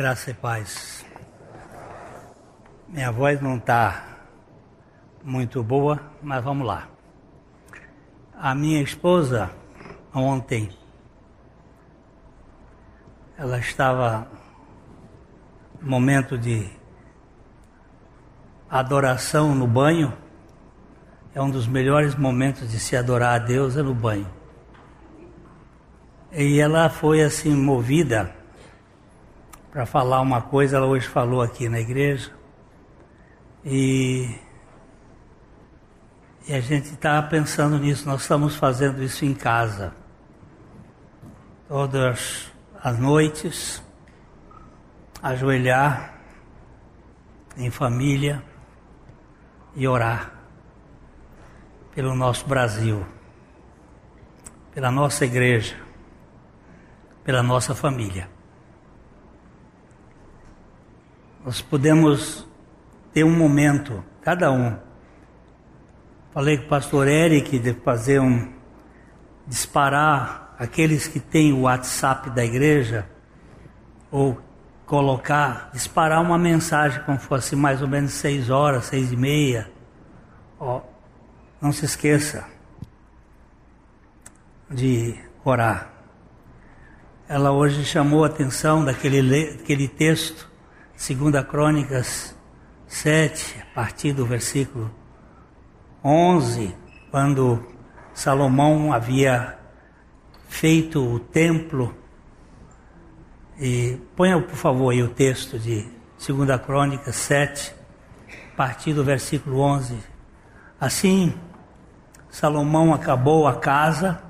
Graça e paz. Minha voz não está muito boa, mas vamos lá. A minha esposa, ontem, ela estava no momento de adoração no banho. É um dos melhores momentos de se adorar a Deus é no banho. E ela foi assim movida para falar uma coisa, ela hoje falou aqui na igreja. E, e a gente está pensando nisso, nós estamos fazendo isso em casa. Todas as noites, ajoelhar em família e orar pelo nosso Brasil, pela nossa igreja, pela nossa família. Nós podemos ter um momento, cada um. Falei com o pastor Eric de fazer um disparar aqueles que têm o WhatsApp da igreja ou colocar, disparar uma mensagem como fosse mais ou menos seis horas, seis e meia. Ó, não se esqueça de orar. Ela hoje chamou a atenção daquele, daquele texto Segunda Crônicas 7, a partir do versículo 11, quando Salomão havia feito o templo. E ponha, por favor, aí o texto de Segunda Crônicas 7, a partir do versículo 11. Assim, Salomão acabou a casa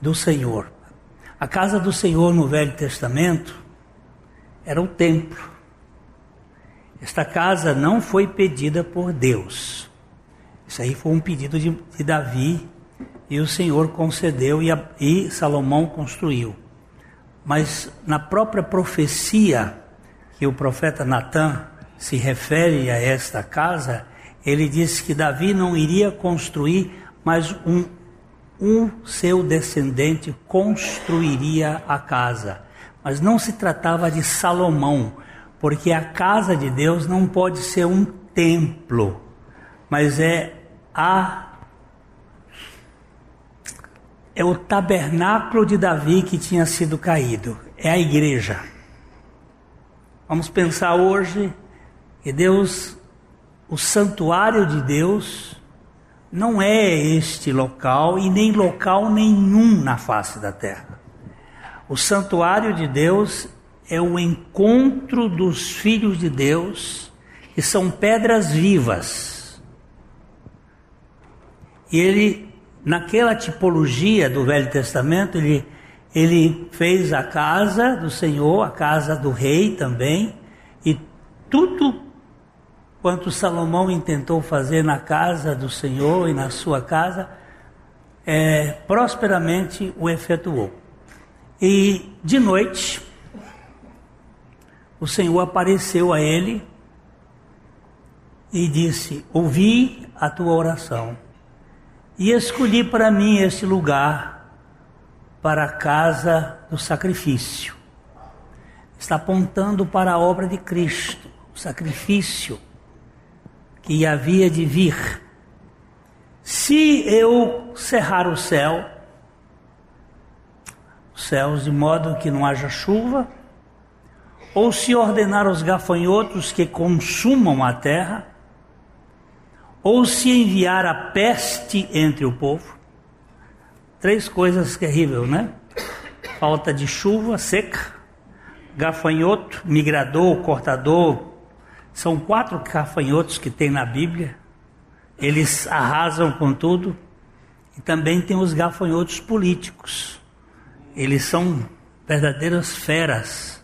do Senhor. A casa do Senhor no Velho Testamento era o templo. Esta casa não foi pedida por Deus. Isso aí foi um pedido de, de Davi e o Senhor concedeu e, a, e Salomão construiu. Mas na própria profecia que o profeta Natan se refere a esta casa, ele disse que Davi não iria construir, mas um, um seu descendente construiria a casa. Mas não se tratava de Salomão, porque a casa de Deus não pode ser um templo, mas é a é o tabernáculo de Davi que tinha sido caído, é a igreja. Vamos pensar hoje que Deus, o santuário de Deus, não é este local e nem local nenhum na face da terra. O santuário de Deus é o encontro dos filhos de Deus, que são pedras vivas. E ele, naquela tipologia do Velho Testamento, ele, ele fez a casa do Senhor, a casa do rei também, e tudo quanto Salomão intentou fazer na casa do Senhor e na sua casa, é, prosperamente o efetuou. E de noite, o Senhor apareceu a ele e disse: Ouvi a tua oração e escolhi para mim este lugar para a casa do sacrifício. Está apontando para a obra de Cristo, o sacrifício que havia de vir. Se eu cerrar o céu, os céus de modo que não haja chuva, ou se ordenar aos gafanhotos que consumam a terra, ou se enviar a peste entre o povo. Três coisas terríveis, né? Falta de chuva seca, gafanhoto, migrador, cortador. São quatro gafanhotos que tem na Bíblia. Eles arrasam com tudo. E também tem os gafanhotos políticos. Eles são verdadeiras feras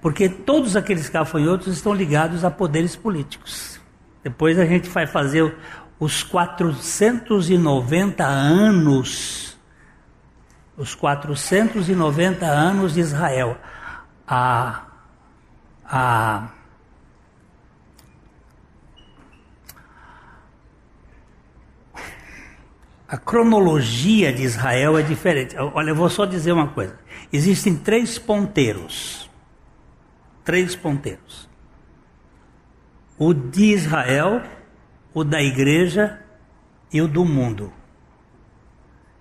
porque todos aqueles gafanhotos estão ligados a poderes políticos. Depois a gente vai fazer os 490 anos, os 490 anos de Israel. A, a, a cronologia de Israel é diferente. Olha, eu vou só dizer uma coisa: existem três ponteiros três ponteiros: o de Israel, o da igreja e o do mundo.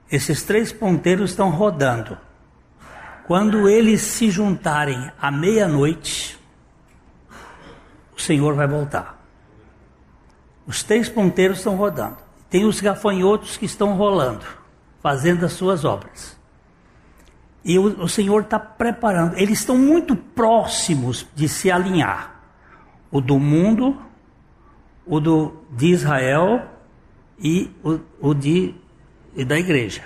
Esses três ponteiros estão rodando. Quando eles se juntarem à meia-noite, o Senhor vai voltar. Os três ponteiros estão rodando. Tem os gafanhotos que estão rolando, fazendo as suas obras. E o, o Senhor está preparando. Eles estão muito próximos de se alinhar. O do mundo, o do, de Israel e o, o de, e da igreja.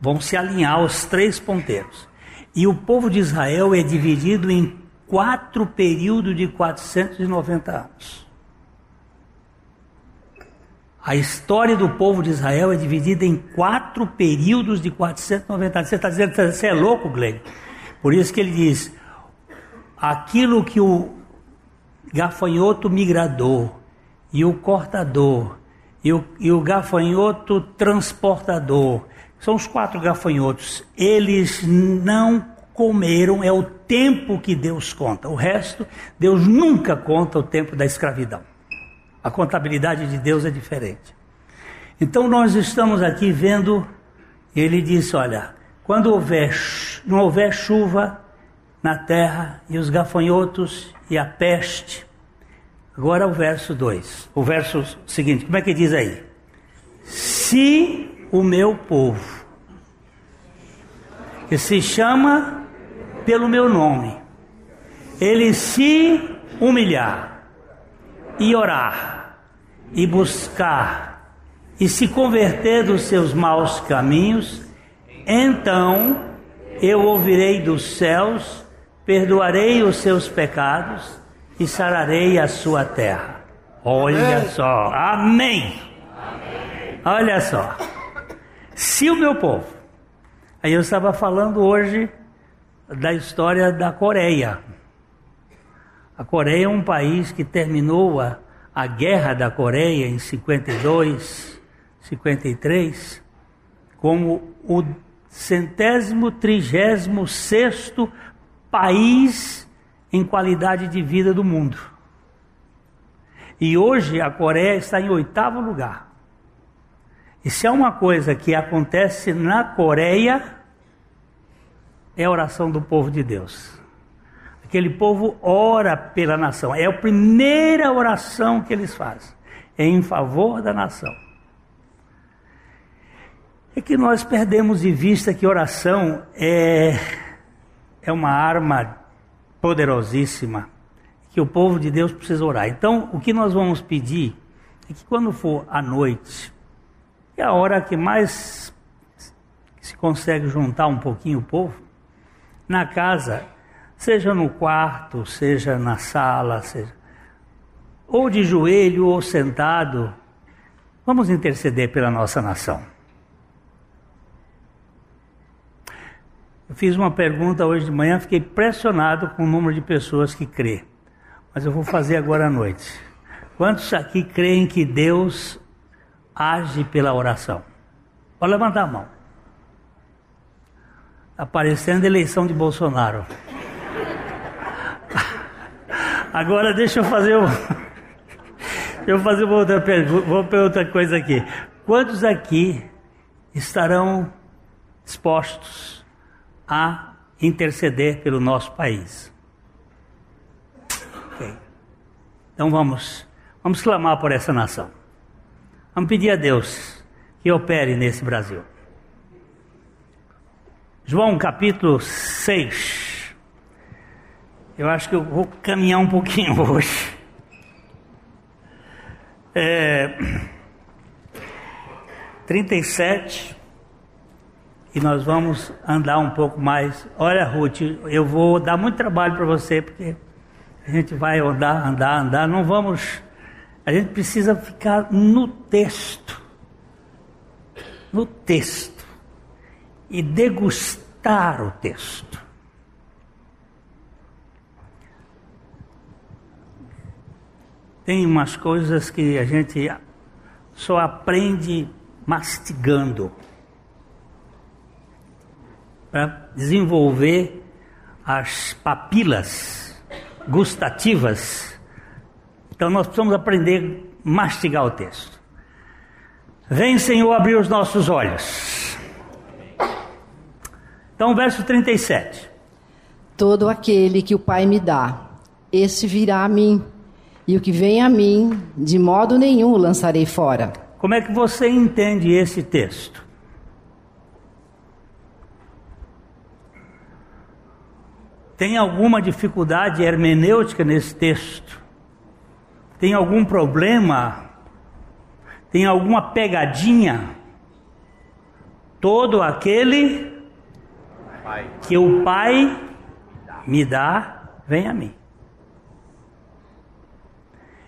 Vão se alinhar os três ponteiros. E o povo de Israel é dividido em quatro períodos de 490 anos. A história do povo de Israel é dividida em quatro períodos de 490 anos. Você está dizendo que você é louco, Glenn? Por isso que ele diz: aquilo que o gafanhoto migrador e o cortador e o, e o gafanhoto transportador, são os quatro gafanhotos, eles não comeram, é o tempo que Deus conta. O resto, Deus nunca conta o tempo da escravidão. A contabilidade de Deus é diferente. Então nós estamos aqui vendo, ele disse: olha, quando houver, não houver chuva na terra e os gafanhotos e a peste. Agora o verso 2, o verso seguinte, como é que diz aí? Se o meu povo, que se chama pelo meu nome, ele se humilhar, e orar, e buscar, e se converter dos seus maus caminhos, então eu ouvirei dos céus, perdoarei os seus pecados e sararei a sua terra. Olha Amém. só, Amém. Amém. Olha só, se o meu povo, aí eu estava falando hoje da história da Coreia. A Coreia é um país que terminou a, a guerra da Coreia em 52, 53, como o centésimo trigésimo sexto país em qualidade de vida do mundo. E hoje a Coreia está em oitavo lugar. E se há uma coisa que acontece na Coreia, é a oração do povo de Deus. Aquele povo ora pela nação. É a primeira oração que eles fazem. É em favor da nação. É que nós perdemos de vista que oração é, é uma arma poderosíssima que o povo de Deus precisa orar. Então, o que nós vamos pedir é que quando for à noite, é a hora que mais se consegue juntar um pouquinho o povo, na casa, seja no quarto, seja na sala, seja ou de joelho ou sentado, vamos interceder pela nossa nação. Eu fiz uma pergunta hoje de manhã, fiquei pressionado com o número de pessoas que crê. Mas eu vou fazer agora à noite. Quantos aqui creem que Deus age pela oração? Pode levantar a mão. Aparecendo a eleição de Bolsonaro. Agora deixa eu fazer um... eu fazer uma outra pergunta, vou para outra coisa aqui. Quantos aqui estarão dispostos a interceder pelo nosso país? Okay. Então vamos, vamos clamar por essa nação. Vamos pedir a Deus que opere nesse Brasil. João capítulo 6. Eu acho que eu vou caminhar um pouquinho hoje. É, 37 e nós vamos andar um pouco mais. Olha, Ruth, eu vou dar muito trabalho para você porque a gente vai andar, andar, andar. Não vamos. A gente precisa ficar no texto, no texto e degustar o texto. Tem umas coisas que a gente só aprende mastigando para desenvolver as papilas gustativas. Então nós precisamos aprender a mastigar o texto. Vem, Senhor, abrir os nossos olhos. Então, verso 37. Todo aquele que o Pai me dá, esse virá a mim, e o que vem a mim, de modo nenhum o lançarei fora. Como é que você entende esse texto? Tem alguma dificuldade hermenêutica nesse texto? Tem algum problema? Tem alguma pegadinha? Todo aquele que o Pai me dá, vem a mim.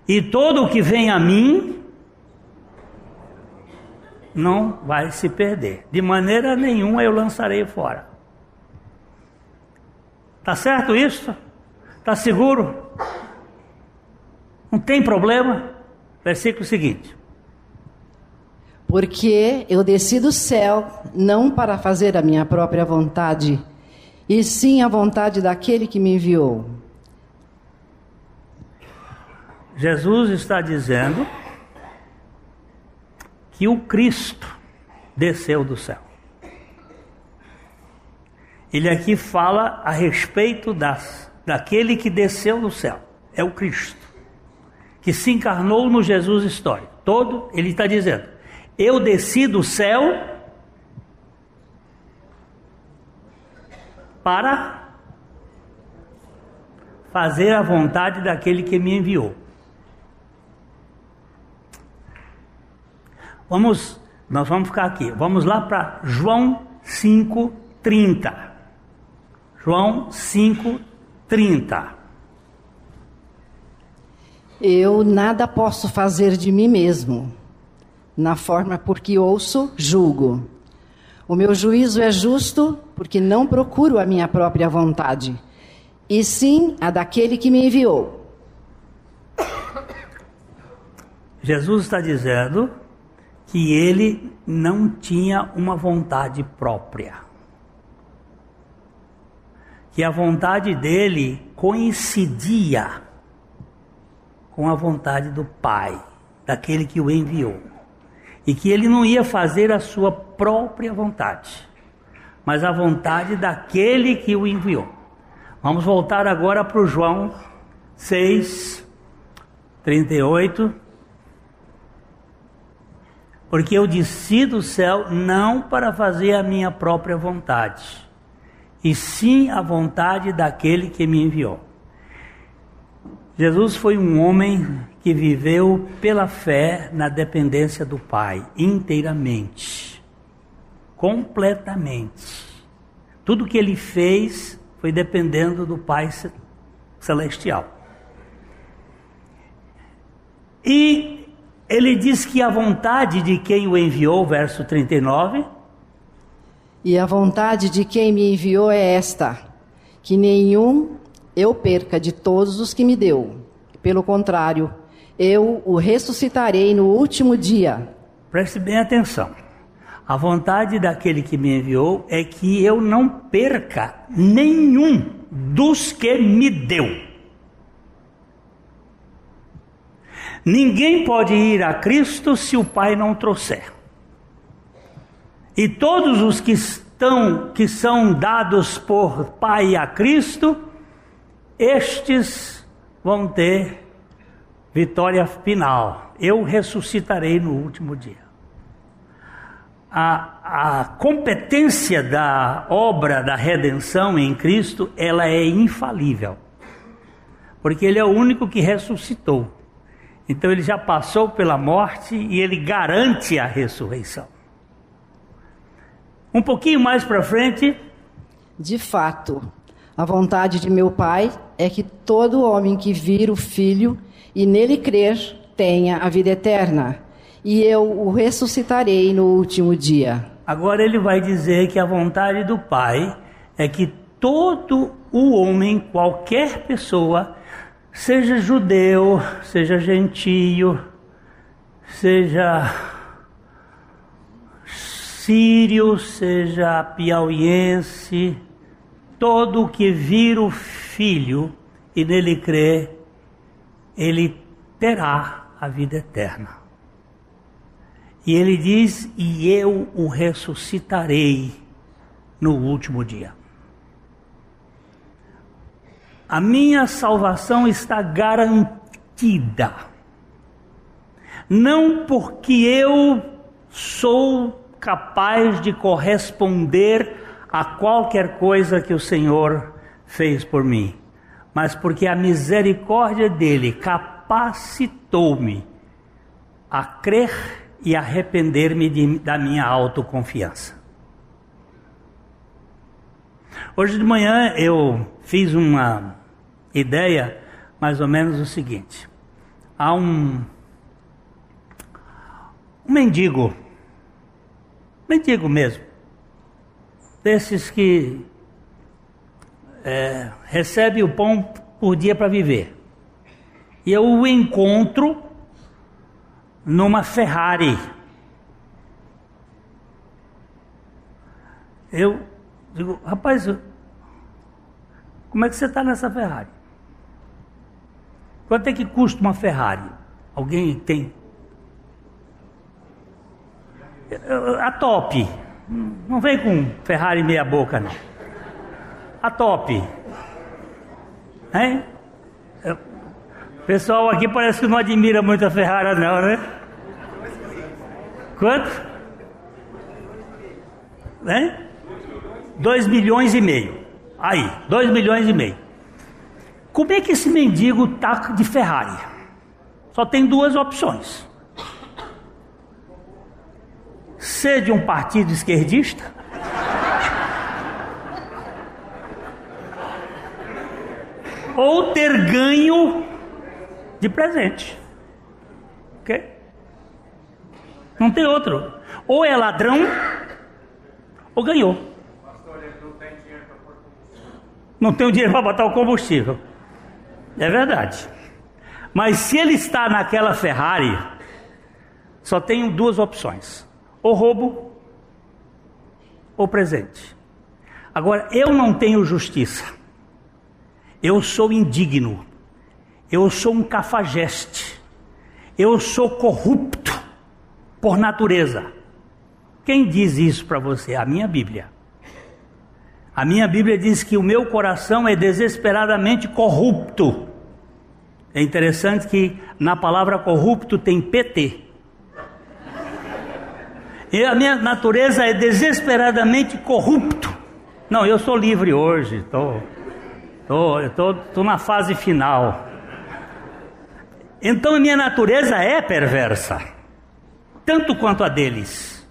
E todo o que vem a mim não vai se perder. De maneira nenhuma eu lançarei fora. Tá certo isso? Tá seguro? Não tem problema? Versículo seguinte. Porque eu desci do céu não para fazer a minha própria vontade, e sim a vontade daquele que me enviou. Jesus está dizendo que o Cristo desceu do céu. Ele aqui fala a respeito das, daquele que desceu do céu, é o Cristo, que se encarnou no Jesus histórico. Todo, ele está dizendo: Eu desci do céu para fazer a vontade daquele que me enviou. Vamos, nós vamos ficar aqui. Vamos lá para João 5:30. João 5:30. Eu nada posso fazer de mim mesmo, na forma porque ouço, julgo. O meu juízo é justo, porque não procuro a minha própria vontade, e sim a daquele que me enviou. Jesus está dizendo que ele não tinha uma vontade própria que a vontade dele coincidia com a vontade do Pai, daquele que o enviou. E que ele não ia fazer a sua própria vontade, mas a vontade daquele que o enviou. Vamos voltar agora para o João 6, 38. Porque eu desci do céu não para fazer a minha própria vontade e sim a vontade daquele que me enviou. Jesus foi um homem que viveu pela fé na dependência do Pai, inteiramente, completamente. Tudo que ele fez foi dependendo do Pai celestial. E ele diz que a vontade de quem o enviou, verso 39, e a vontade de quem me enviou é esta: que nenhum eu perca de todos os que me deu. Pelo contrário, eu o ressuscitarei no último dia. Preste bem atenção. A vontade daquele que me enviou é que eu não perca nenhum dos que me deu. Ninguém pode ir a Cristo se o Pai não trouxer. E todos os que estão que são dados por Pai a Cristo, estes vão ter vitória final. Eu ressuscitarei no último dia. A, a competência da obra da redenção em Cristo, ela é infalível. Porque ele é o único que ressuscitou. Então ele já passou pela morte e ele garante a ressurreição. Um pouquinho mais para frente. De fato, a vontade de meu Pai é que todo homem que vir o Filho e nele crer tenha a vida eterna, e eu o ressuscitarei no último dia. Agora ele vai dizer que a vontade do Pai é que todo o homem, qualquer pessoa, seja judeu, seja gentio, seja sírio, seja piauiense, todo que vir o filho e nele crê, ele terá a vida eterna. E ele diz: E eu o ressuscitarei no último dia. A minha salvação está garantida. Não porque eu sou capaz de corresponder a qualquer coisa que o Senhor fez por mim, mas porque a misericórdia dele capacitou-me a crer e arrepender-me da minha autoconfiança. Hoje de manhã eu fiz uma ideia mais ou menos o seguinte: há um, um mendigo mendigo mesmo, desses que é, recebe o pão por dia para viver. E eu o encontro numa Ferrari. Eu digo, rapaz, como é que você está nessa Ferrari? Quanto é que custa uma Ferrari? Alguém tem a top. Não vem com Ferrari meia boca, não. A top. Hein? Pessoal aqui parece que não admira muito a Ferrari, não, né? Quanto? Hein? Dois milhões e meio. Aí, dois milhões e meio. Como é que esse mendigo tá de Ferrari? Só tem duas opções ser de um partido esquerdista? ou ter ganho de presente. Ok? Não tem outro. Ou é ladrão, ou ganhou. Não tem o dinheiro para botar o combustível. É verdade. Mas se ele está naquela Ferrari, só tem duas opções ou roubo ou presente. Agora, eu não tenho justiça. Eu sou indigno. Eu sou um cafajeste. Eu sou corrupto por natureza. Quem diz isso para você? A minha Bíblia. A minha Bíblia diz que o meu coração é desesperadamente corrupto. É interessante que na palavra corrupto tem PT. E a minha natureza é desesperadamente corrupto. Não, eu sou livre hoje, estou tô, tô, tô, tô na fase final. Então a minha natureza é perversa, tanto quanto a deles.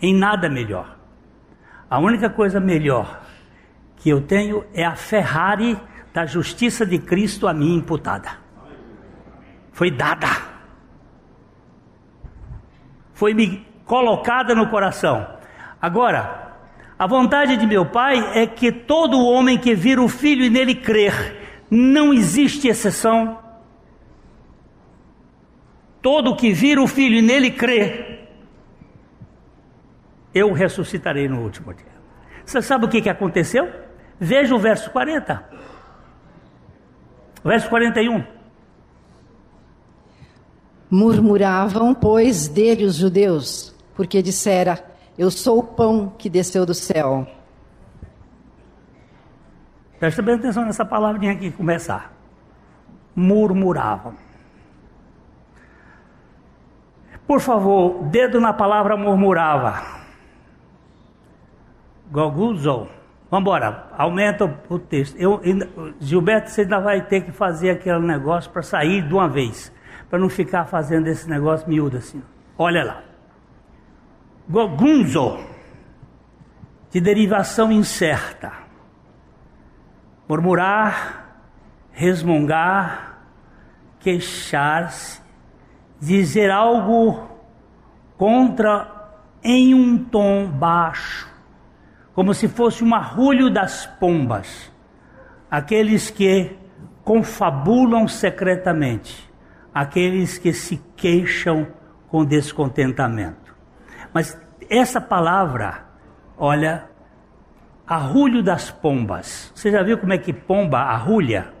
Em nada melhor. A única coisa melhor que eu tenho é a Ferrari da justiça de Cristo a mim imputada. Foi dada foi me colocada no coração. Agora, a vontade de meu Pai é que todo homem que vira o Filho e nele crer, não existe exceção. Todo que vira o Filho e nele crer, eu ressuscitarei no último dia. Você sabe o que, que aconteceu? Veja o verso 40. Verso 41. Murmuravam, pois, dele os judeus, porque dissera: Eu sou o pão que desceu do céu. Presta bem atenção nessa palavrinha aqui começar. Murmuravam. Por favor, dedo na palavra murmurava. Goguzou. Vamos embora, aumenta o texto. Eu, Gilberto, você ainda vai ter que fazer aquele negócio para sair de uma vez para não ficar fazendo esse negócio miúdo assim. Olha lá. Gogunzo, de derivação incerta. Murmurar, resmungar, queixar-se, dizer algo contra em um tom baixo, como se fosse um arrulho das pombas, aqueles que confabulam secretamente aqueles que se queixam com descontentamento. Mas essa palavra, olha, arrulho das pombas. Você já viu como é que pomba arrulha?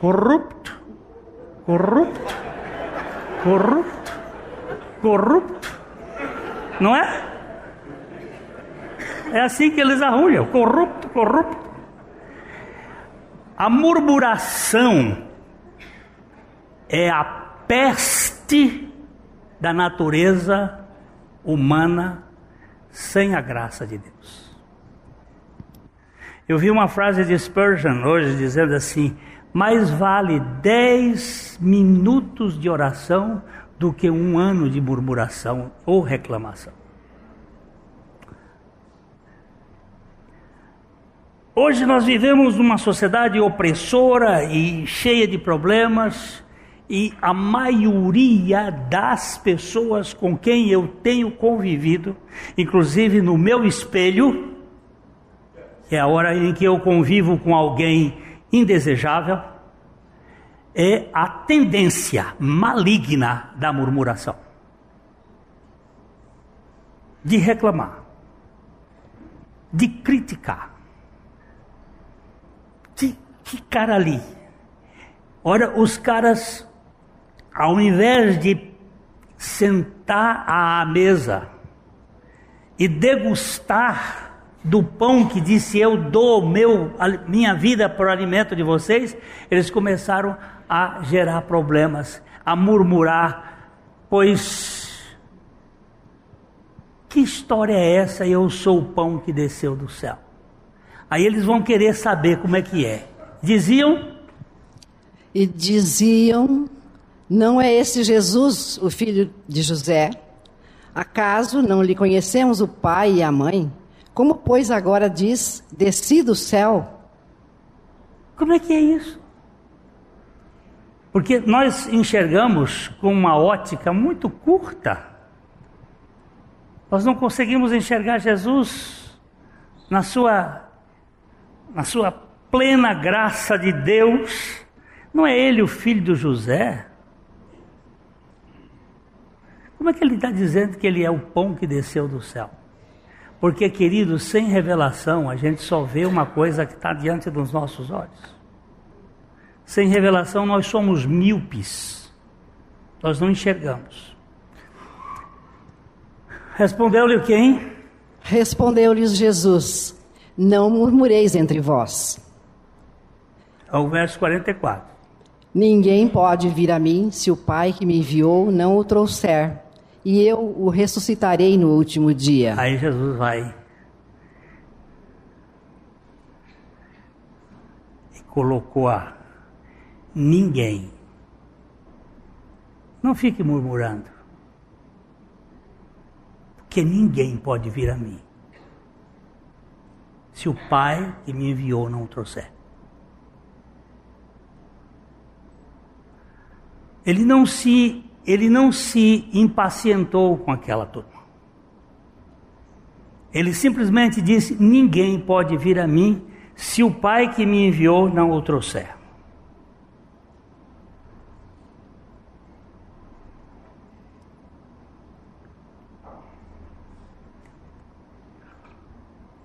Corrupto, corrupto, corrupto, corrupto. Não é? É assim que eles arrulham, corrupto, corrupto. A murmuração é a peste da natureza humana sem a graça de Deus. Eu vi uma frase de Spurgeon hoje dizendo assim: mais vale dez minutos de oração do que um ano de murmuração ou reclamação. Hoje nós vivemos numa sociedade opressora e cheia de problemas, e a maioria das pessoas com quem eu tenho convivido, inclusive no meu espelho, é a hora em que eu convivo com alguém indesejável, é a tendência maligna da murmuração, de reclamar, de criticar. Que, cara ali. Ora, os caras ao invés de sentar à mesa e degustar do pão que disse eu dou meu minha vida para o alimento de vocês, eles começaram a gerar problemas, a murmurar, pois que história é essa? Eu sou o pão que desceu do céu. Aí eles vão querer saber como é que é. Diziam e diziam não é esse Jesus, o filho de José? Acaso não lhe conhecemos o pai e a mãe? Como, pois, agora diz: desci do céu? Como é que é isso? Porque nós enxergamos com uma ótica muito curta. Nós não conseguimos enxergar Jesus na sua, na sua plena graça de Deus. Não é ele o filho de José? Como é que ele está dizendo que ele é o pão que desceu do céu? Porque, querido, sem revelação, a gente só vê uma coisa que está diante dos nossos olhos. Sem revelação, nós somos míopes. Nós não enxergamos. Respondeu-lhe quem? Respondeu-lhes Jesus: Não murmureis entre vós. Ao verso 44. Ninguém pode vir a mim se o Pai que me enviou não o trouxer e eu o ressuscitarei no último dia. Aí Jesus vai e colocou a ninguém. Não fique murmurando, porque ninguém pode vir a mim se o Pai que me enviou não o trouxer. Ele não se ele não se impacientou com aquela turma. Ele simplesmente disse: Ninguém pode vir a mim se o Pai que me enviou não o trouxer.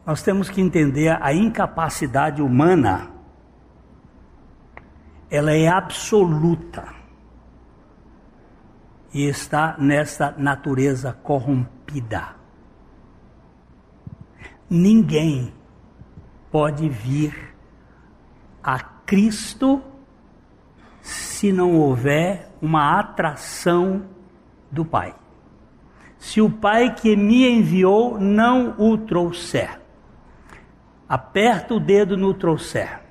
Nós temos que entender a incapacidade humana, ela é absoluta e está nesta natureza corrompida. Ninguém pode vir a Cristo se não houver uma atração do Pai. Se o Pai que me enviou não o trouxer, aperta o dedo no trouxer.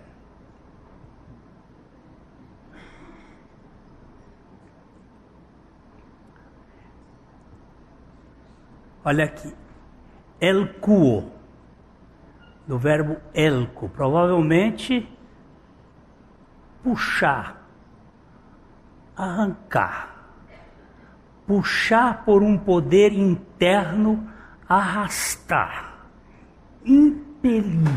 Olha aqui. Elcuo, do verbo elco, provavelmente puxar, arrancar, puxar por um poder interno, arrastar, impelir.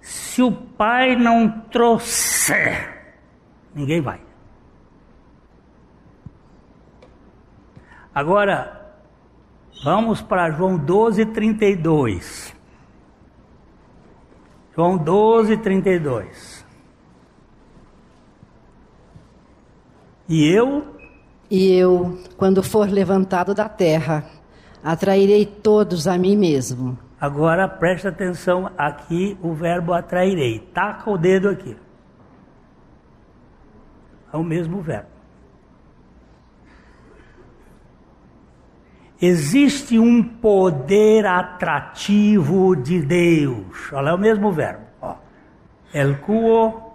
Se o pai não trouxer, ninguém vai. Vamos para João 12, 32. João 12, 32. E eu. E eu, quando for levantado da terra, atrairei todos a mim mesmo. Agora preste atenção aqui o verbo atrairei. Taca o dedo aqui. É o mesmo verbo. Existe um poder atrativo de Deus. Olha, é o mesmo verbo. Ó. El cuo,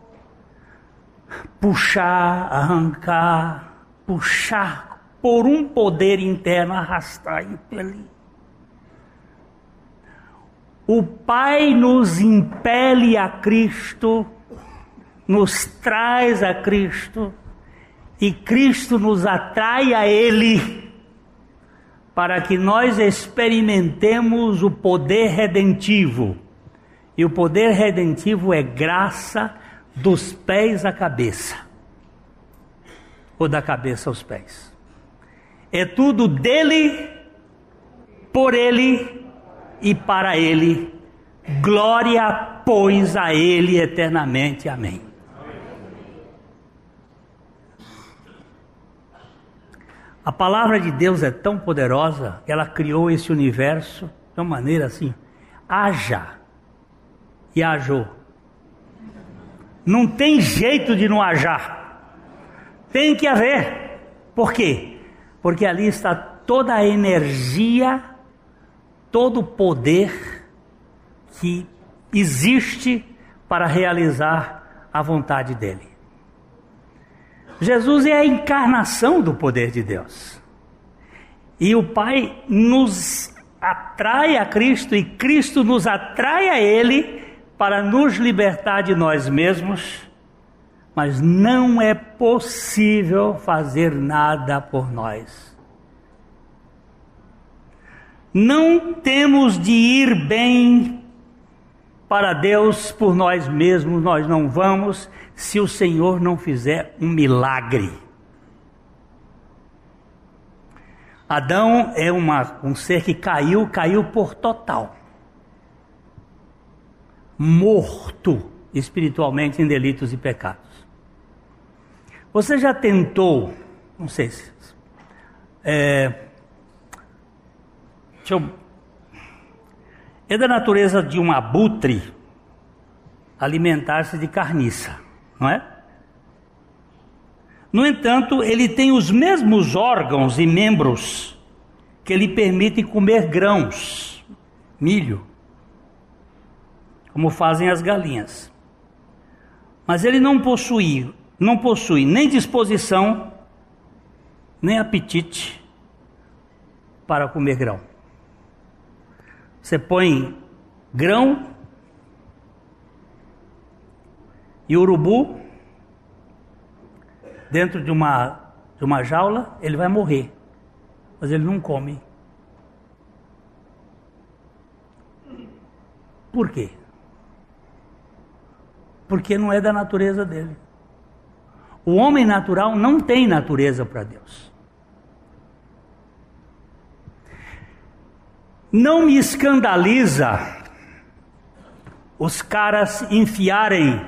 puxar, arrancar, puxar por um poder interno, arrastar, impelir. O Pai nos impele a Cristo, nos traz a Cristo, e Cristo nos atrai a Ele para que nós experimentemos o poder redentivo. E o poder redentivo é graça dos pés à cabeça, ou da cabeça aos pés. É tudo dele, por ele e para ele. Glória, pois, a ele eternamente. Amém. A palavra de Deus é tão poderosa que ela criou esse universo de uma maneira assim: haja e ajou. Não tem jeito de não hajar. Tem que haver. Por quê? Porque ali está toda a energia, todo o poder que existe para realizar a vontade dele. Jesus é a encarnação do poder de Deus. E o Pai nos atrai a Cristo e Cristo nos atrai a Ele para nos libertar de nós mesmos, mas não é possível fazer nada por nós. Não temos de ir bem para Deus por nós mesmos, nós não vamos se o Senhor não fizer um milagre. Adão é uma, um ser que caiu, caiu por total. Morto espiritualmente em delitos e pecados. Você já tentou, não sei se. É, deixa eu, é da natureza de um abutre alimentar-se de carniça não é? No entanto, ele tem os mesmos órgãos e membros que lhe permitem comer grãos, milho, como fazem as galinhas. Mas ele não possui, não possui nem disposição, nem apetite para comer grão. Você põe grão E urubu, dentro de uma, de uma jaula, ele vai morrer. Mas ele não come. Por quê? Porque não é da natureza dele. O homem natural não tem natureza para Deus. Não me escandaliza os caras enfiarem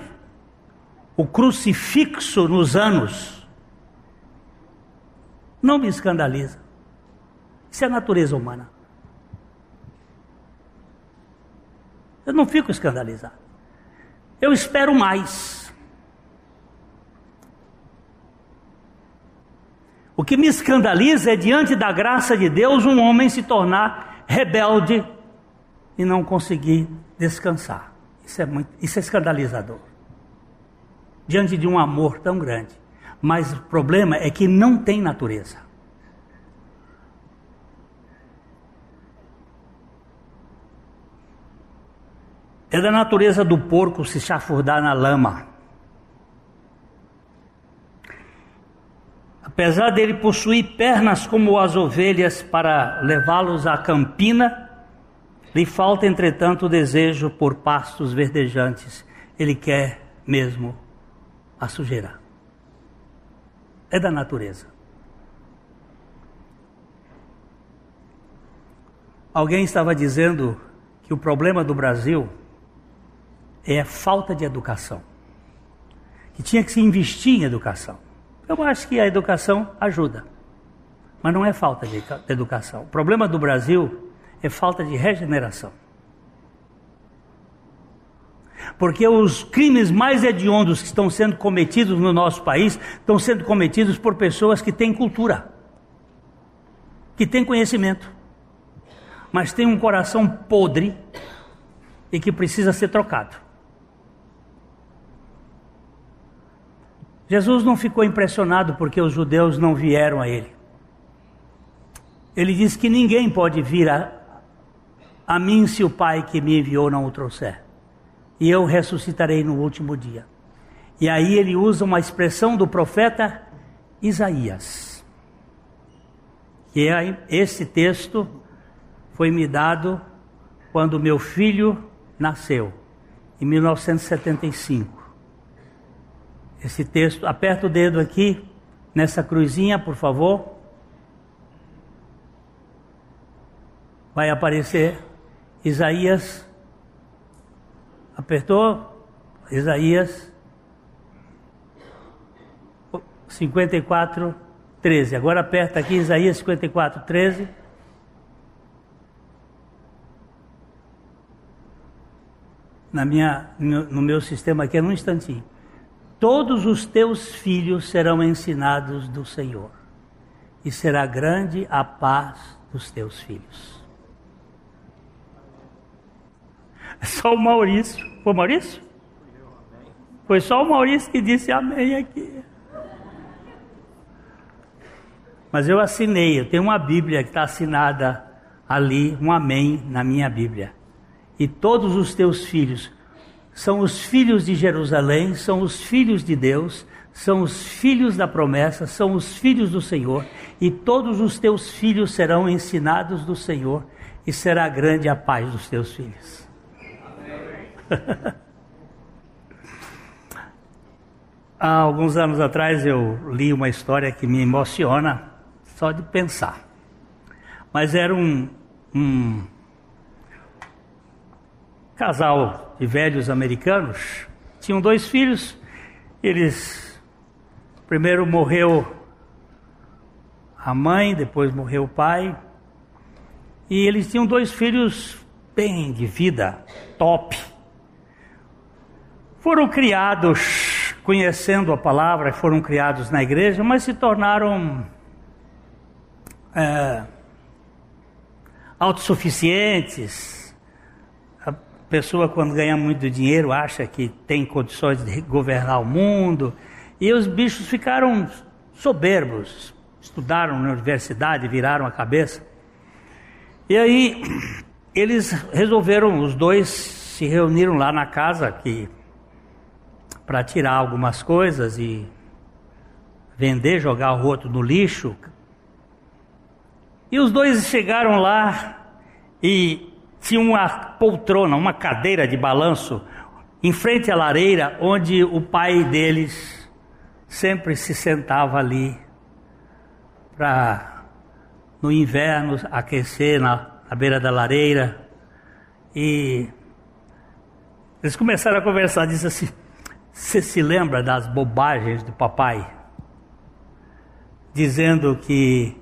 o crucifixo nos anos, não me escandaliza. Isso é a natureza humana. Eu não fico escandalizado. Eu espero mais. O que me escandaliza é, diante da graça de Deus, um homem se tornar rebelde e não conseguir descansar. Isso é, muito, isso é escandalizador diante de um amor tão grande. Mas o problema é que não tem natureza. É da natureza do porco se chafurdar na lama. Apesar dele possuir pernas como as ovelhas para levá-los à campina, lhe falta, entretanto, o desejo por pastos verdejantes. Ele quer mesmo a sujeira. É da natureza. Alguém estava dizendo que o problema do Brasil é a falta de educação. Que tinha que se investir em educação. Eu acho que a educação ajuda, mas não é falta de educação. O problema do Brasil é falta de regeneração. Porque os crimes mais hediondos que estão sendo cometidos no nosso país estão sendo cometidos por pessoas que têm cultura, que têm conhecimento, mas têm um coração podre e que precisa ser trocado. Jesus não ficou impressionado porque os judeus não vieram a ele. Ele disse que ninguém pode vir a, a mim se o Pai que me enviou não o trouxer e eu ressuscitarei no último dia. E aí ele usa uma expressão do profeta Isaías. Que é esse texto foi me dado quando meu filho nasceu, em 1975. Esse texto, aperta o dedo aqui nessa cruzinha, por favor. Vai aparecer Isaías Apertou? Isaías 54, 13. Agora aperta aqui Isaías 54, 13. Na minha, no meu sistema aqui é num instantinho. Todos os teus filhos serão ensinados do Senhor, e será grande a paz dos teus filhos. É só o Maurício. Foi Maurício? Foi só o Maurício que disse amém aqui. Mas eu assinei, eu tenho uma Bíblia que está assinada ali, um amém na minha Bíblia. E todos os teus filhos são os filhos de Jerusalém, são os filhos de Deus, são os filhos da promessa, são os filhos do Senhor, e todos os teus filhos serão ensinados do Senhor, e será grande a paz dos teus filhos. Há alguns anos atrás eu li uma história que me emociona só de pensar. Mas era um, um casal de velhos americanos, tinham dois filhos, eles primeiro morreu a mãe, depois morreu o pai, e eles tinham dois filhos bem de vida, top foram criados conhecendo a palavra, foram criados na igreja, mas se tornaram é, autossuficientes. Pessoa, quando ganha muito dinheiro, acha que tem condições de governar o mundo. E os bichos ficaram soberbos, estudaram na universidade, viraram a cabeça. E aí eles resolveram, os dois se reuniram lá na casa que para tirar algumas coisas e vender, jogar o outro no lixo. E os dois chegaram lá e tinha uma poltrona, uma cadeira de balanço em frente à lareira, onde o pai deles sempre se sentava ali para no inverno aquecer na, na beira da lareira. E eles começaram a conversar, disse assim: você se lembra das bobagens do papai? Dizendo que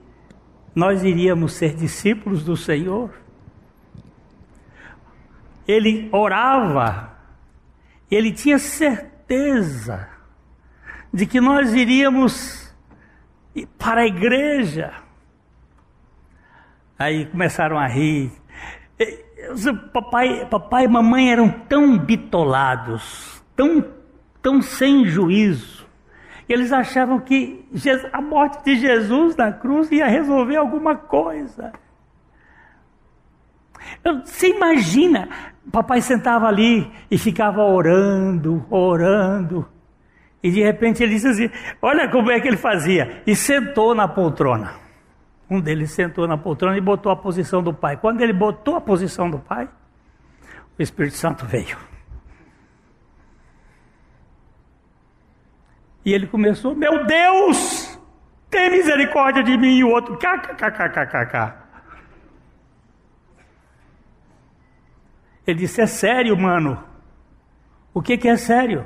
nós iríamos ser discípulos do Senhor. Ele orava, ele tinha certeza de que nós iríamos para a igreja. Aí começaram a rir. Papai, papai e mamãe eram tão bitolados, tão tão sem juízo. Eles achavam que a morte de Jesus na cruz ia resolver alguma coisa. Você imagina, papai sentava ali e ficava orando, orando. E de repente ele disse assim: Olha como é que ele fazia. E sentou na poltrona. Um deles sentou na poltrona e botou a posição do pai. Quando ele botou a posição do pai, o Espírito Santo veio. E ele começou: Meu Deus, tem misericórdia de mim. E o outro: kkkkkk. Ele disse: É sério, mano. O que, que é sério?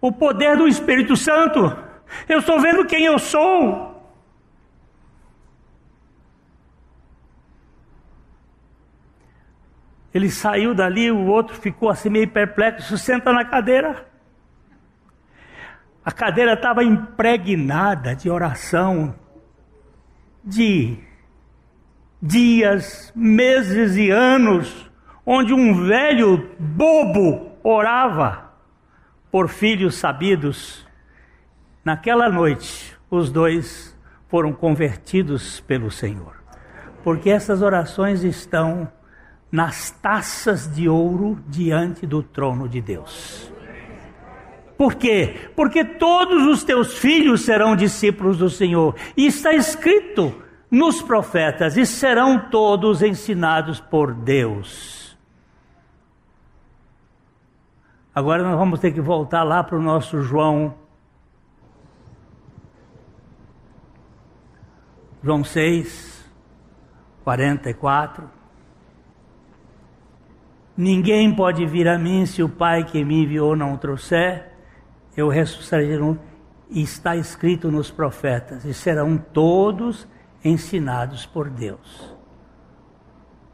O poder do Espírito Santo. Eu estou vendo quem eu sou. Ele saiu dali, o outro ficou assim meio perplexo, senta na cadeira. A cadeira estava impregnada de oração, de dias, meses e anos, onde um velho bobo orava por filhos sabidos. Naquela noite, os dois foram convertidos pelo Senhor, porque essas orações estão nas taças de ouro diante do trono de Deus. Por quê? Porque todos os teus filhos serão discípulos do Senhor. E está escrito nos profetas: e serão todos ensinados por Deus. Agora nós vamos ter que voltar lá para o nosso João. João 6, 44. Ninguém pode vir a mim se o Pai que me enviou não trouxer, eu ressuscitarei. E está escrito nos profetas: e serão todos ensinados por Deus.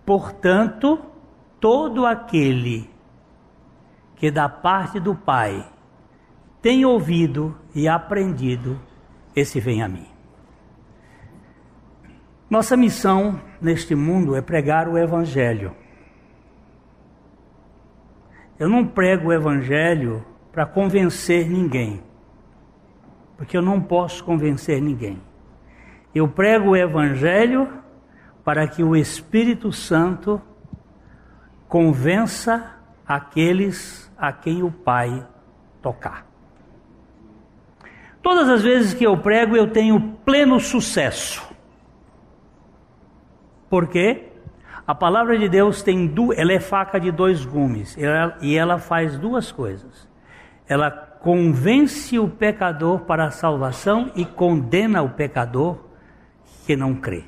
Portanto, todo aquele que da parte do Pai tem ouvido e aprendido, esse vem a mim. Nossa missão neste mundo é pregar o Evangelho. Eu não prego o Evangelho para convencer ninguém, porque eu não posso convencer ninguém. Eu prego o Evangelho para que o Espírito Santo convença aqueles a quem o Pai tocar. Todas as vezes que eu prego, eu tenho pleno sucesso. Por quê? A palavra de Deus tem du ela é faca de dois gumes ela, e ela faz duas coisas. Ela convence o pecador para a salvação e condena o pecador que não crê.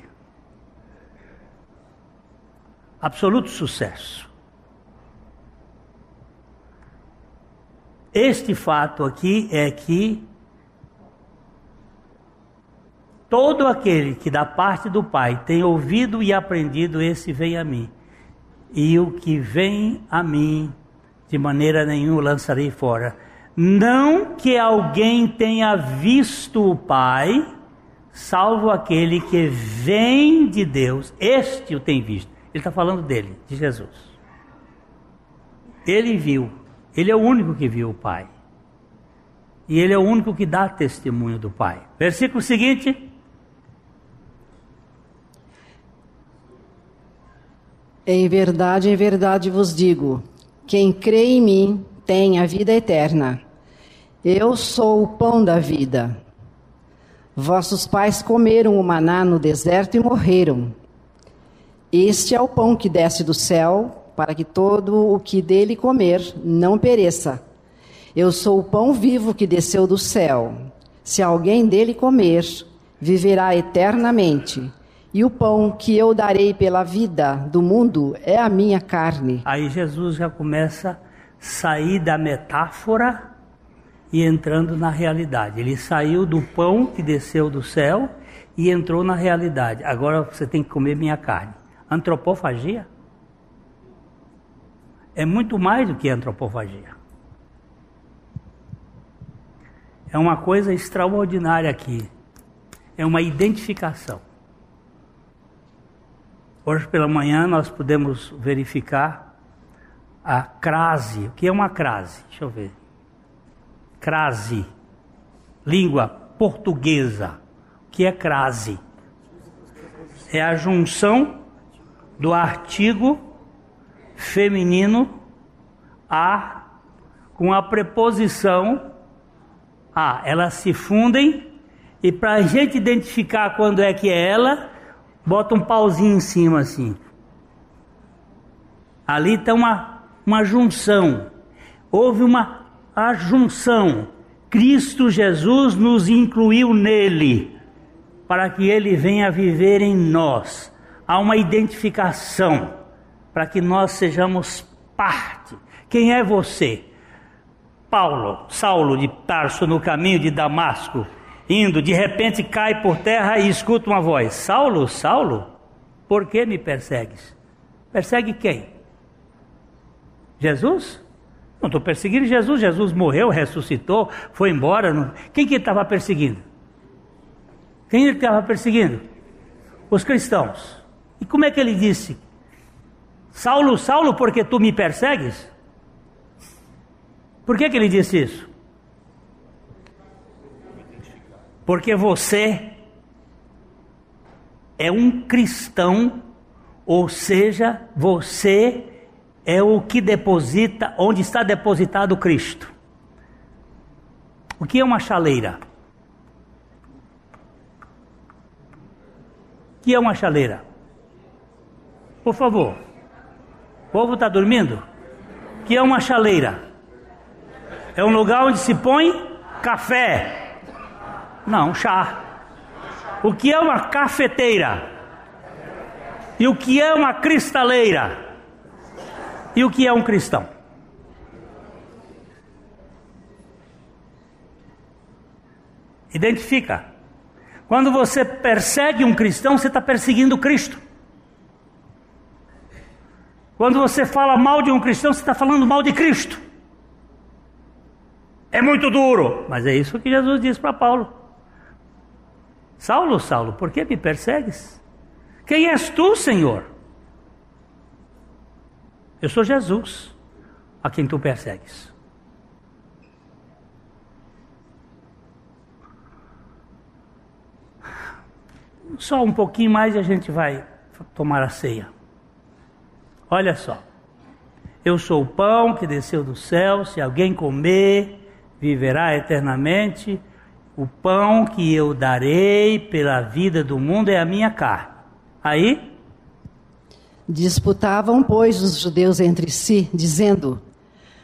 Absoluto sucesso. Este fato aqui é que Todo aquele que da parte do Pai tem ouvido e aprendido, esse vem a mim. E o que vem a mim, de maneira nenhuma lançarei fora. Não que alguém tenha visto o Pai, salvo aquele que vem de Deus. Este o tem visto. Ele está falando dele, de Jesus. Ele viu. Ele é o único que viu o Pai. E ele é o único que dá testemunho do Pai. Versículo seguinte. Em verdade, em verdade vos digo: quem crê em mim tem a vida eterna. Eu sou o pão da vida. Vossos pais comeram o maná no deserto e morreram. Este é o pão que desce do céu, para que todo o que dele comer não pereça. Eu sou o pão vivo que desceu do céu. Se alguém dele comer, viverá eternamente e o pão que eu darei pela vida do mundo é a minha carne. Aí Jesus já começa a sair da metáfora e entrando na realidade. Ele saiu do pão que desceu do céu e entrou na realidade. Agora você tem que comer minha carne. Antropofagia? É muito mais do que antropofagia. É uma coisa extraordinária aqui. É uma identificação. Hoje pela manhã nós pudemos verificar a crase. O que é uma crase? Deixa eu ver. Crase. Língua portuguesa. O que é crase? É a junção do artigo feminino a com a preposição a. Elas se fundem e para a gente identificar quando é que é ela, bota um pauzinho em cima assim. Ali está uma, uma junção. Houve uma ajunção. Cristo Jesus nos incluiu nele, para que ele venha viver em nós, há uma identificação para que nós sejamos parte. Quem é você? Paulo, Saulo de Tarso no caminho de Damasco, indo, de repente cai por terra e escuta uma voz: Saulo, Saulo, por que me persegues? Persegue quem? Jesus? Estou perseguindo Jesus. Jesus morreu, ressuscitou, foi embora. Quem que estava perseguindo? Quem ele estava perseguindo? Os cristãos. E como é que ele disse? Saulo, Saulo, porque tu me persegues? Por que, que ele disse isso? Porque você é um cristão, ou seja, você é o que deposita, onde está depositado Cristo. O que é uma chaleira? O que é uma chaleira? Por favor. O povo está dormindo? O que é uma chaleira? É um lugar onde se põe café. Não, chá. O que é uma cafeteira? E o que é uma cristaleira? E o que é um cristão? Identifica. Quando você persegue um cristão, você está perseguindo Cristo. Quando você fala mal de um cristão, você está falando mal de Cristo. É muito duro, mas é isso que Jesus disse para Paulo. Saulo, Saulo, por que me persegues? Quem és tu, Senhor? Eu sou Jesus, a quem tu persegues. Só um pouquinho mais e a gente vai tomar a ceia. Olha só. Eu sou o pão que desceu do céu, se alguém comer, viverá eternamente. O pão que eu darei pela vida do mundo é a minha carne. Aí Disputavam, pois, os judeus entre si, dizendo: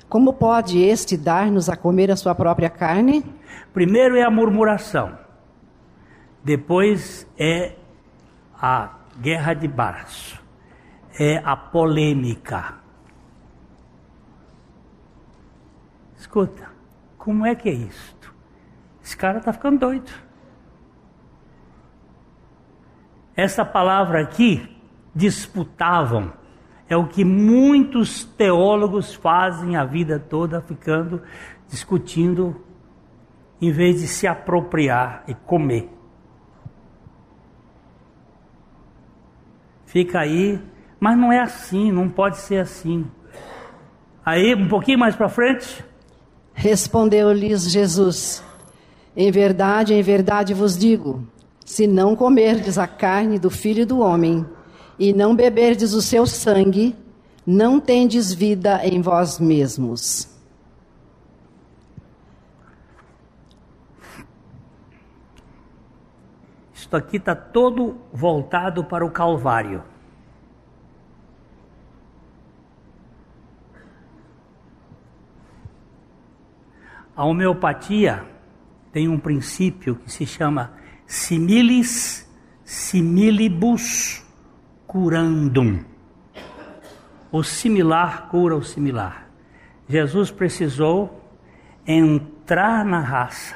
Como pode este dar-nos a comer a sua própria carne? Primeiro é a murmuração, depois é a guerra de braço, é a polêmica. Escuta, como é que é isto? Esse cara está ficando doido. Essa palavra aqui disputavam. É o que muitos teólogos fazem a vida toda, ficando discutindo, em vez de se apropriar e comer. Fica aí, mas não é assim, não pode ser assim. Aí, um pouquinho mais para frente. Respondeu-lhes Jesus: Em verdade, em verdade vos digo: se não comerdes a carne do filho do homem e não beberdes o seu sangue, não tendes vida em vós mesmos. Isto aqui está todo voltado para o Calvário. A homeopatia tem um princípio que se chama similis similibus curandum. O similar cura o similar. Jesus precisou entrar na raça,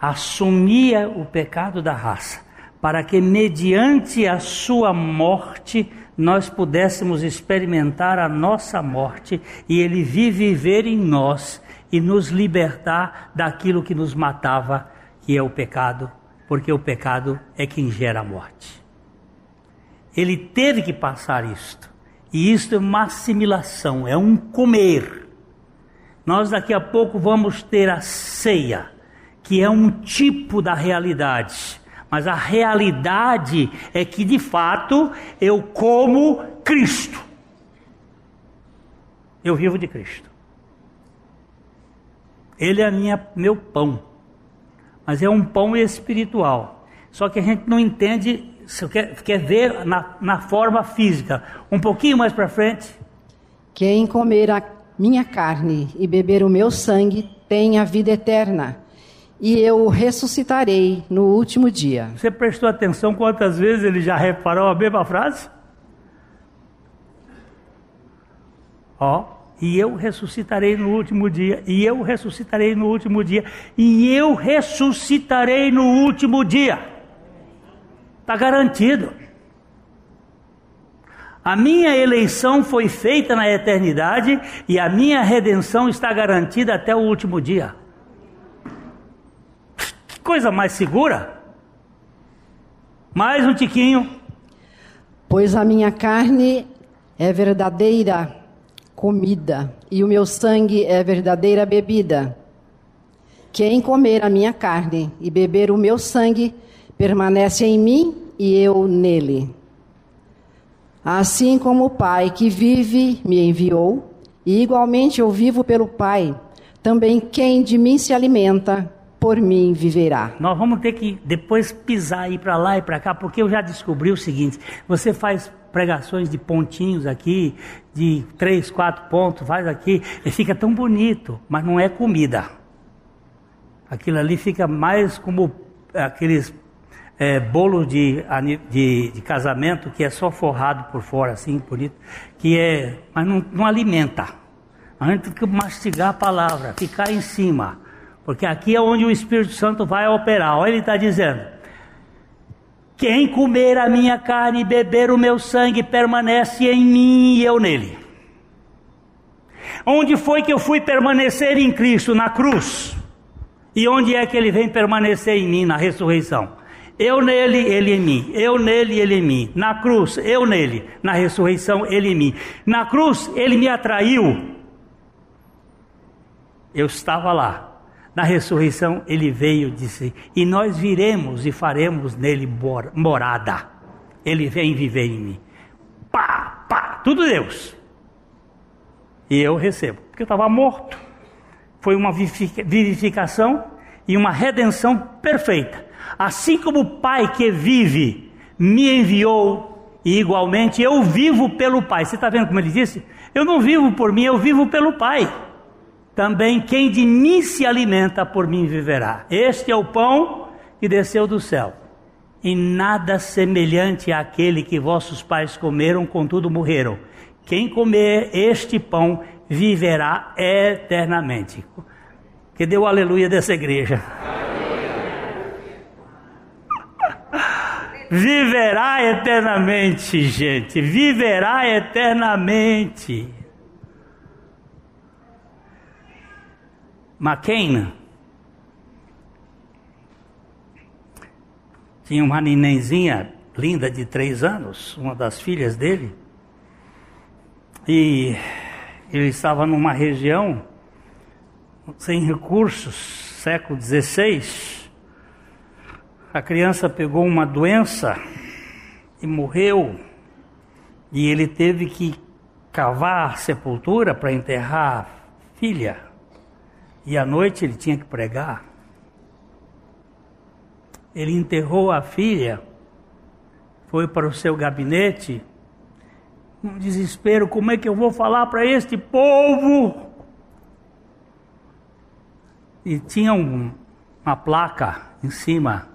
assumir o pecado da raça, para que mediante a sua morte nós pudéssemos experimentar a nossa morte e ele viver em nós e nos libertar daquilo que nos matava, que é o pecado, porque o pecado é quem gera a morte. Ele teve que passar isto. E isto é uma assimilação, é um comer. Nós daqui a pouco vamos ter a ceia, que é um tipo da realidade. Mas a realidade é que de fato eu como Cristo. Eu vivo de Cristo. Ele é minha, meu pão. Mas é um pão espiritual. Só que a gente não entende se quer, quer ver na, na forma física. Um pouquinho mais para frente. Quem comer a minha carne e beber o meu sangue tem a vida eterna. E eu o ressuscitarei no último dia. Você prestou atenção quantas vezes ele já reparou a mesma frase? Ó, e eu ressuscitarei no último dia, e eu ressuscitarei no último dia, e eu ressuscitarei no último dia. Está garantido. A minha eleição foi feita na eternidade e a minha redenção está garantida até o último dia. Que coisa mais segura? Mais um tiquinho. Pois a minha carne é verdadeira comida e o meu sangue é verdadeira bebida. Quem comer a minha carne e beber o meu sangue permanece em mim e eu nele. Assim como o Pai que vive me enviou, e igualmente eu vivo pelo Pai, também quem de mim se alimenta, por mim viverá. Nós vamos ter que depois pisar aí para lá e para cá, porque eu já descobri o seguinte: você faz pregações de pontinhos aqui, de três, quatro pontos, faz aqui, e fica tão bonito, mas não é comida. Aquilo ali fica mais como aqueles é, bolo de, de, de, casamento que é só forrado por fora, assim, bonito, que é, mas não, não alimenta. A gente tem que mastigar a palavra, ficar em cima, porque aqui é onde o Espírito Santo vai operar. Olha, ele está dizendo: quem comer a minha carne e beber o meu sangue permanece em mim e eu nele. Onde foi que eu fui permanecer em Cristo? Na cruz. E onde é que ele vem permanecer em mim? Na ressurreição. Eu nele, ele em mim. Eu nele, ele em mim. Na cruz, eu nele. Na ressurreição, ele em mim. Na cruz, ele me atraiu. Eu estava lá. Na ressurreição, ele veio disse: E nós viremos e faremos nele morada. Ele vem viver em mim. Pá, pá, tudo Deus. E eu recebo, porque eu estava morto. Foi uma vivificação e uma redenção perfeita. Assim como o Pai que vive me enviou, e igualmente eu vivo pelo Pai. Você está vendo como ele disse? Eu não vivo por mim, eu vivo pelo Pai. Também quem de mim se alimenta, por mim viverá. Este é o pão que desceu do céu. E nada semelhante àquele que vossos pais comeram, contudo morreram. Quem comer este pão viverá eternamente. Que deu aleluia dessa igreja. Viverá eternamente, gente, viverá eternamente. McCain tinha uma nenenzinha linda de três anos, uma das filhas dele, e ele estava numa região sem recursos, século XVI, a criança pegou uma doença e morreu, e ele teve que cavar sepultura para enterrar a filha, e à noite ele tinha que pregar. Ele enterrou a filha, foi para o seu gabinete, um desespero: como é que eu vou falar para este povo? E tinha um, uma placa em cima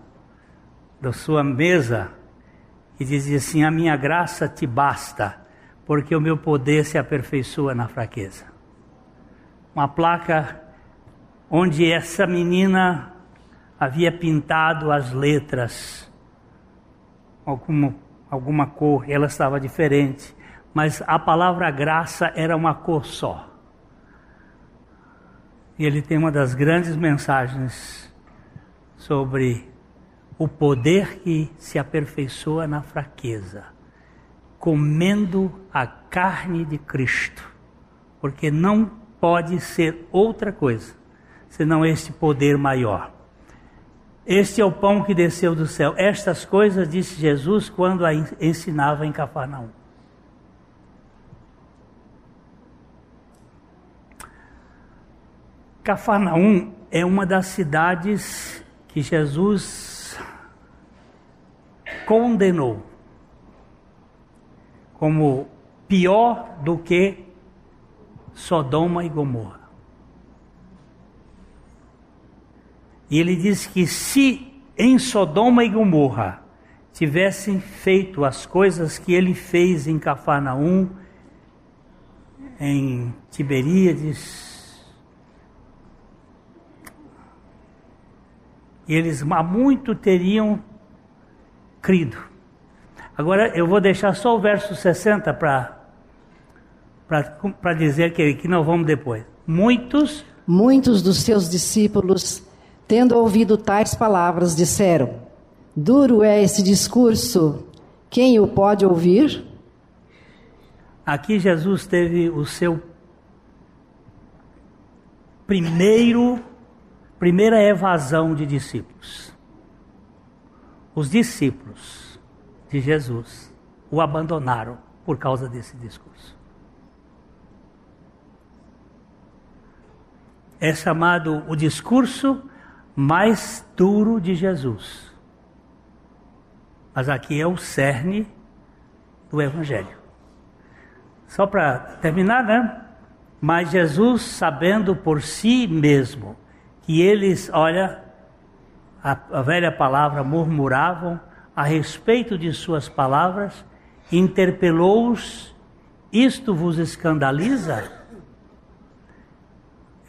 da sua mesa e dizia assim: A minha graça te basta, porque o meu poder se aperfeiçoa na fraqueza. Uma placa onde essa menina havia pintado as letras, alguma, alguma cor, ela estava diferente, mas a palavra graça era uma cor só. E ele tem uma das grandes mensagens sobre o poder que se aperfeiçoa na fraqueza, comendo a carne de Cristo, porque não pode ser outra coisa senão este poder maior. Este é o pão que desceu do céu. Estas coisas disse Jesus quando a ensinava em Cafarnaum. Cafarnaum é uma das cidades que Jesus condenou como pior do que Sodoma e Gomorra. E ele diz que se em Sodoma e Gomorra tivessem feito as coisas que ele fez em Cafarnaum, em Tiberíades. Eles há muito teriam crido. Agora eu vou deixar só o verso 60 para dizer que, que nós vamos depois. Muitos. Muitos dos seus discípulos, tendo ouvido tais palavras, disseram: Duro é esse discurso, quem o pode ouvir? Aqui Jesus teve o seu primeiro primeira evasão de discípulos. Os discípulos de Jesus o abandonaram por causa desse discurso. É chamado o discurso mais duro de Jesus. Mas aqui é o cerne do Evangelho. Só para terminar, né? Mas Jesus, sabendo por si mesmo que eles, olha, a, a velha palavra, murmuravam a respeito de suas palavras, interpelou-os: Isto vos escandaliza?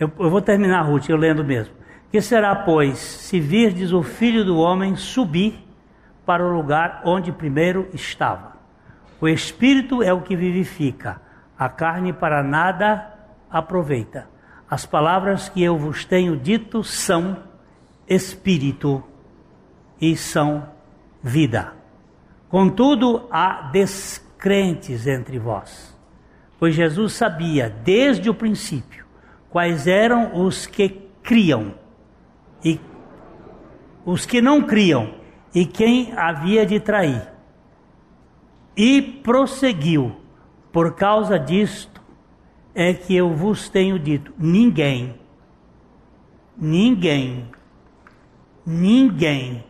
Eu, eu vou terminar, Ruth, eu lendo mesmo. Que será, pois, se virdes o filho do homem subir para o lugar onde primeiro estava? O espírito é o que vivifica, a carne para nada aproveita. As palavras que eu vos tenho dito são espírito e são vida. Contudo, há descrentes entre vós, pois Jesus sabia desde o princípio quais eram os que criam e os que não criam e quem havia de trair. E prosseguiu: Por causa disto é que eu vos tenho dito: ninguém, ninguém, ninguém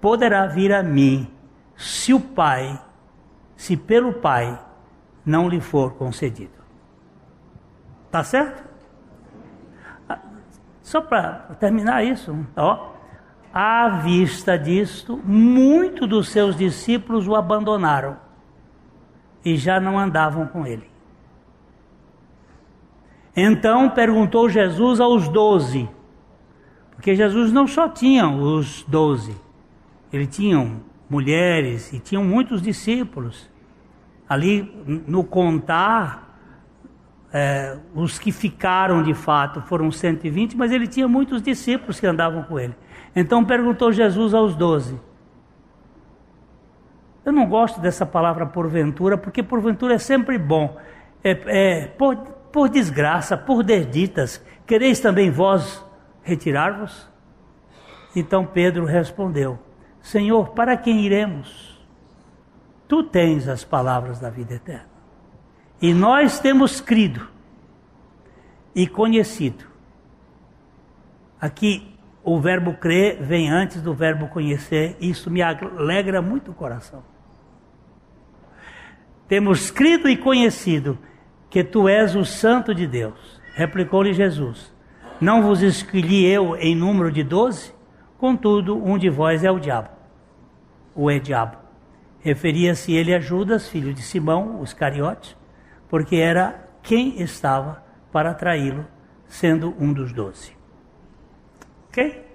poderá vir a mim se o Pai, se pelo Pai não lhe for concedido. Tá certo? Ah, só para terminar isso, ó. À vista disto, muitos dos seus discípulos o abandonaram e já não andavam com ele. Então perguntou Jesus aos doze, porque Jesus não só tinha os doze, ele tinha mulheres e tinham muitos discípulos. Ali no contar, é, os que ficaram de fato foram 120, mas ele tinha muitos discípulos que andavam com ele. Então perguntou Jesus aos doze. Eu não gosto dessa palavra porventura, porque porventura é sempre bom. É, é por, por desgraça, por desditas, quereis também vós retirar-vos? Então Pedro respondeu: Senhor, para quem iremos? Tu tens as palavras da vida eterna. E nós temos crido e conhecido. Aqui o verbo crer vem antes do verbo conhecer, isso me alegra muito o coração. Temos crido e conhecido que tu és o Santo de Deus. Replicou-lhe Jesus: Não vos escolhi eu em número de doze? Contudo, um de vós é o diabo. O é diabo. Referia-se ele a Judas, filho de Simão, os cariotes, porque era quem estava para traí-lo, sendo um dos doze. Ok?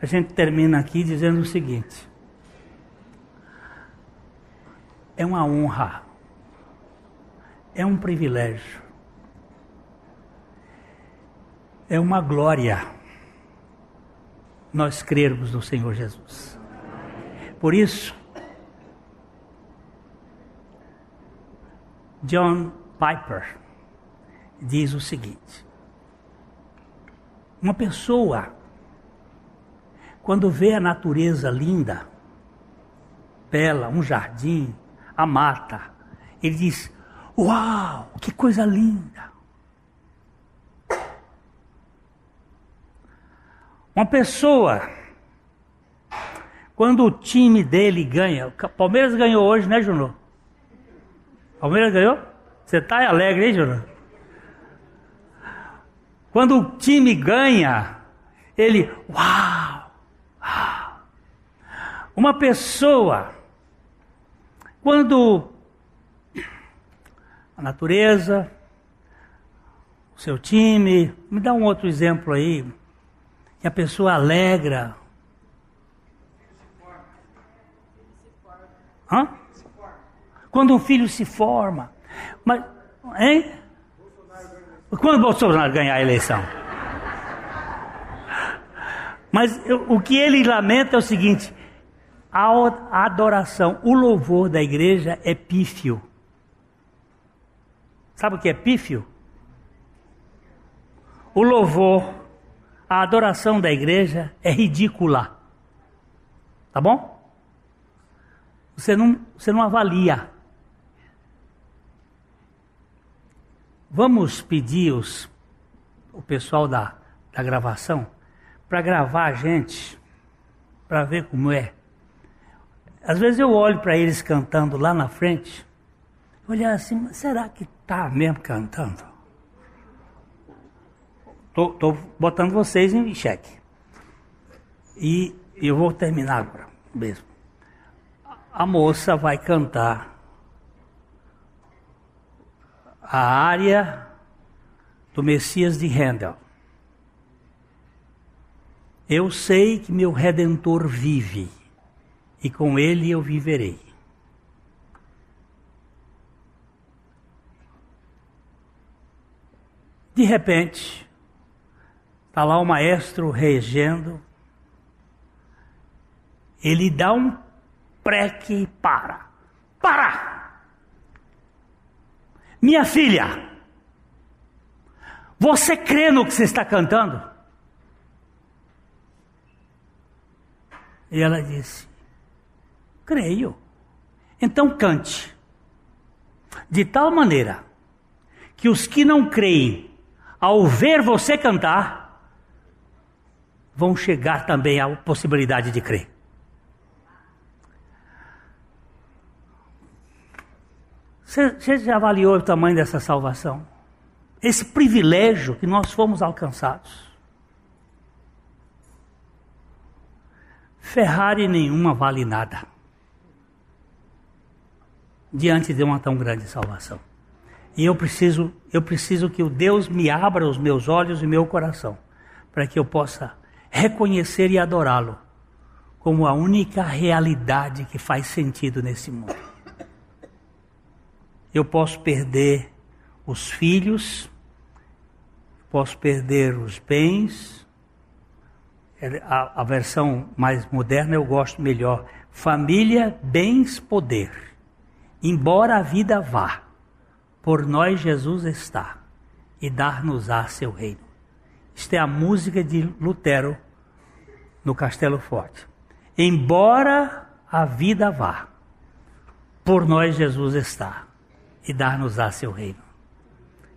A gente termina aqui dizendo o seguinte: é uma honra, é um privilégio, é uma glória nós crermos no Senhor Jesus. Por isso, John Piper diz o seguinte: uma pessoa quando vê a natureza linda, bela, um jardim, a mata, ele diz: Uau, que coisa linda! Uma pessoa, quando o time dele ganha, o Palmeiras ganhou hoje, né, Juno? Palmeiras ganhou? Você está alegre, hein, Juno? Quando o time ganha, ele, uau! Uma pessoa, quando a natureza, o seu time. Me dá um outro exemplo aí. Que a pessoa alegra. Hã? Quando um filho se forma. Mas, hein? Quando Bolsonaro ganhar a eleição? Mas o que ele lamenta é o seguinte: a adoração, o louvor da igreja é pífio. Sabe o que é pífio? O louvor, a adoração da igreja é ridícula. Tá bom? Você não, você não avalia. Vamos pedir os, o pessoal da, da gravação para gravar a gente, para ver como é. Às vezes eu olho para eles cantando lá na frente, olhar assim, será que tá mesmo cantando? Tô, tô botando vocês em xeque. E eu vou terminar agora mesmo. A moça vai cantar a área do Messias de Handel. Eu sei que meu redentor vive e com ele eu viverei. De repente, está lá o maestro regendo, ele dá um preque e para. Para! Minha filha, você crê no que você está cantando? E ela disse: Creio. Então cante. De tal maneira que os que não creem, ao ver você cantar, vão chegar também à possibilidade de crer. Você já avaliou o tamanho dessa salvação? Esse privilégio que nós fomos alcançados. Ferrari nenhuma vale nada diante de uma tão grande salvação. E eu preciso, eu preciso que o Deus me abra os meus olhos e meu coração, para que eu possa reconhecer e adorá-lo como a única realidade que faz sentido nesse mundo. Eu posso perder os filhos, posso perder os bens, a, a versão mais moderna eu gosto melhor. Família, bens, poder. Embora a vida vá, por nós Jesus está e dar-nos-á seu reino. Isto é a música de Lutero no Castelo Forte. Embora a vida vá, por nós Jesus está e dar-nos-á seu reino.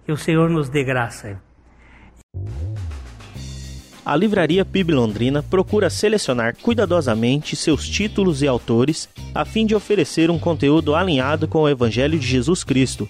Que o Senhor nos dê graça a Livraria PIB Londrina procura selecionar cuidadosamente seus títulos e autores a fim de oferecer um conteúdo alinhado com o Evangelho de Jesus Cristo.